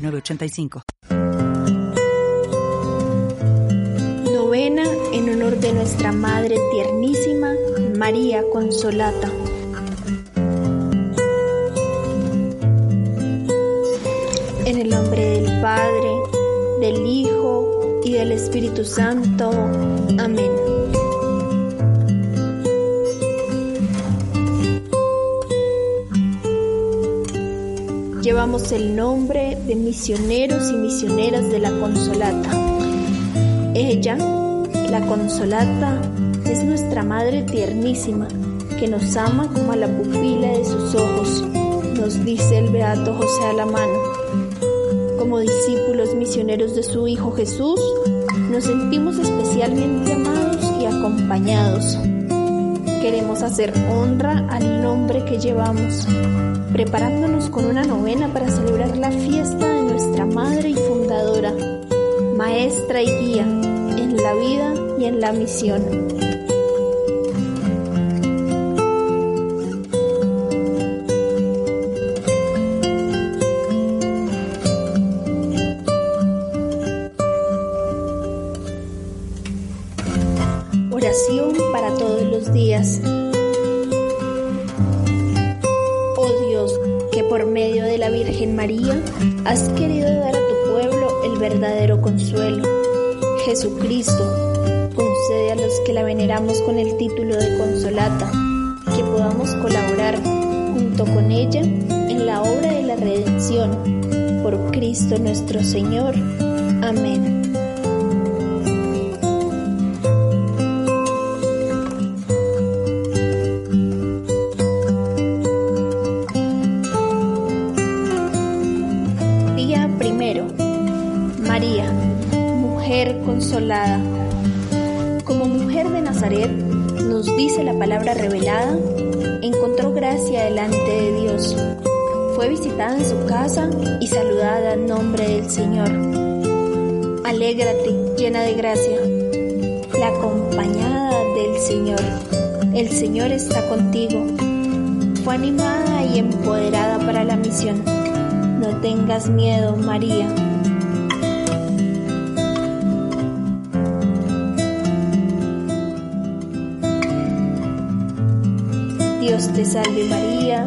906985. Novena en honor de nuestra Madre Tiernísima, María Consolata. En el nombre del Padre, del Hijo y del Espíritu Santo. Amén. Llevamos el nombre de misioneros y misioneras de la Consolata. Ella, la Consolata, es nuestra Madre tiernísima, que nos ama como a la pupila de sus ojos, nos dice el Beato José Alamano. Como discípulos misioneros de su Hijo Jesús, nos sentimos especialmente amados y acompañados. Queremos hacer honra al nombre que llevamos, preparándonos con una novena para celebrar la fiesta de nuestra Madre y Fundadora, Maestra y Guía en la vida y en la misión. Oración días. Oh Dios, que por medio de la Virgen María has querido dar a tu pueblo el verdadero consuelo. Jesucristo, concede a los que la veneramos con el título de Consolata, que podamos colaborar junto con ella en la obra de la redención. Por Cristo nuestro Señor. Amén. En su casa y saludada en nombre del Señor. Alégrate, llena de gracia, la acompañada del Señor. El Señor está contigo. Fue animada y empoderada para la misión. No tengas miedo, María. Dios te salve María,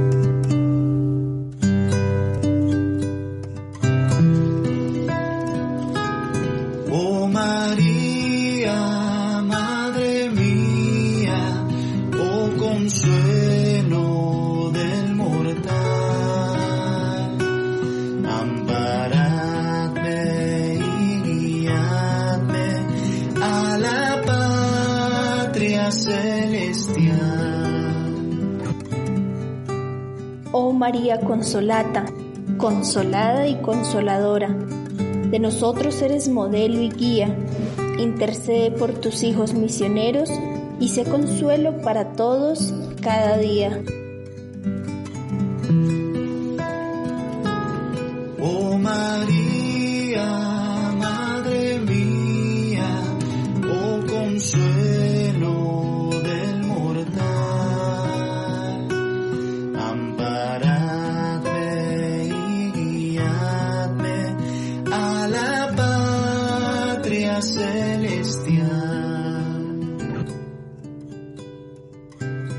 Celestial. Oh María Consolata, consolada y consoladora, de nosotros eres modelo y guía, intercede por tus hijos misioneros y sé consuelo para todos cada día.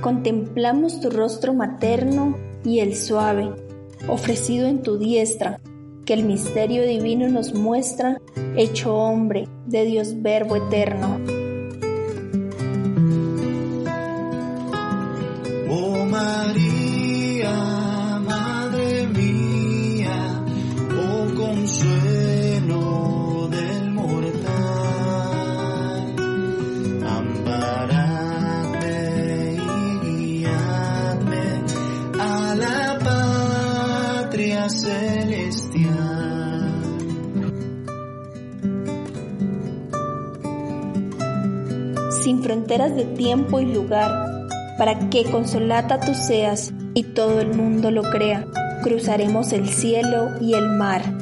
Contemplamos tu rostro materno y el suave, ofrecido en tu diestra, que el misterio divino nos muestra, hecho hombre de Dios Verbo eterno. De tiempo y lugar, para que consolata tú seas y todo el mundo lo crea, cruzaremos el cielo y el mar.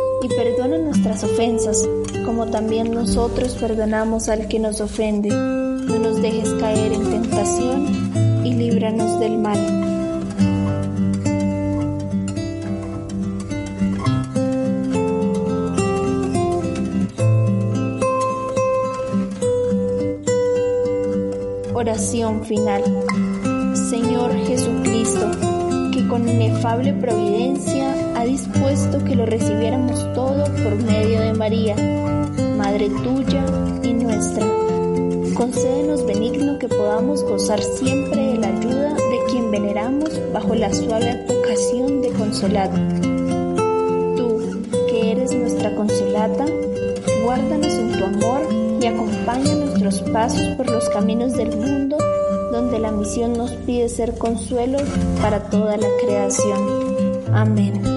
y perdona nuestras ofensas, como también nosotros perdonamos al que nos ofende. No nos dejes caer en tentación y líbranos del mal. Oración final. Señor Jesucristo, que con inefable providencia ha dispuesto que lo recibiéramos todo por medio de María, Madre tuya y nuestra. Concédenos benigno que podamos gozar siempre de la ayuda de quien veneramos bajo la suave advocación de consolado. Tú, que eres nuestra consolata, guárdanos en tu amor y acompaña nuestros pasos por los caminos del mundo donde la misión nos pide ser consuelo para toda la creación. Amén.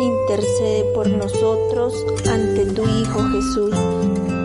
Intercede por nosotros ante tu Hijo Jesús.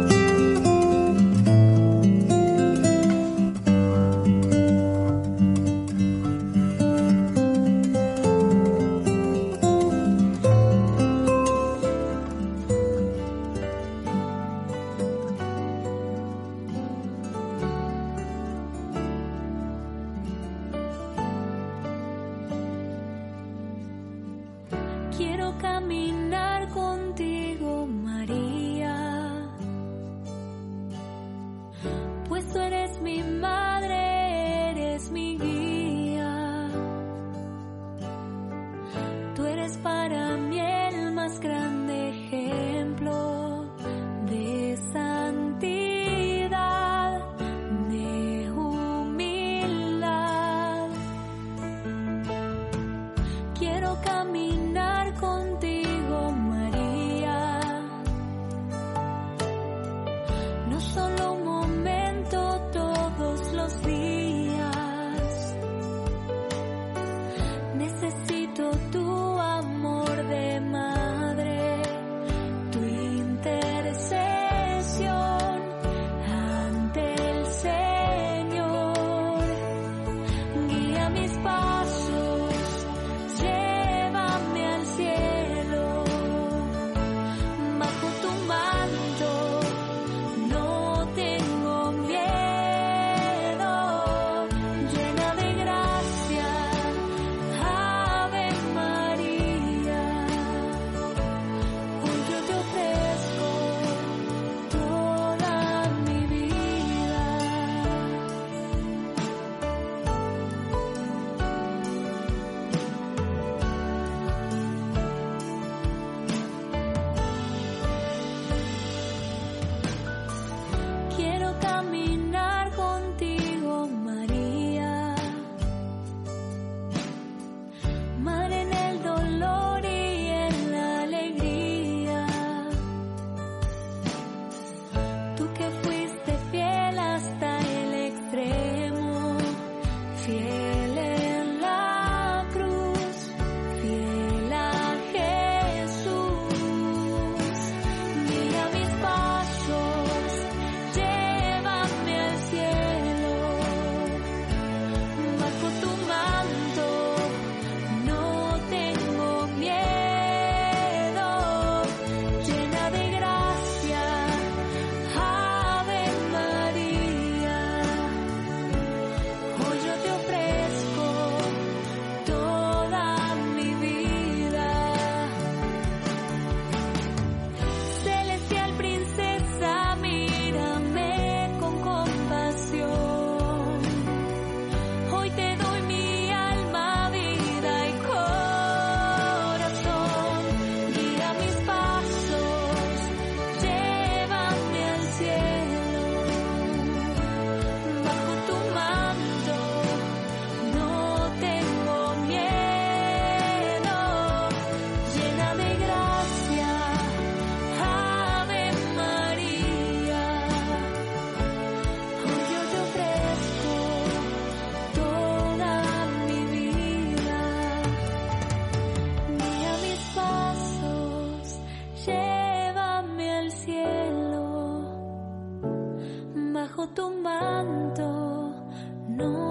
Bajo tu manto no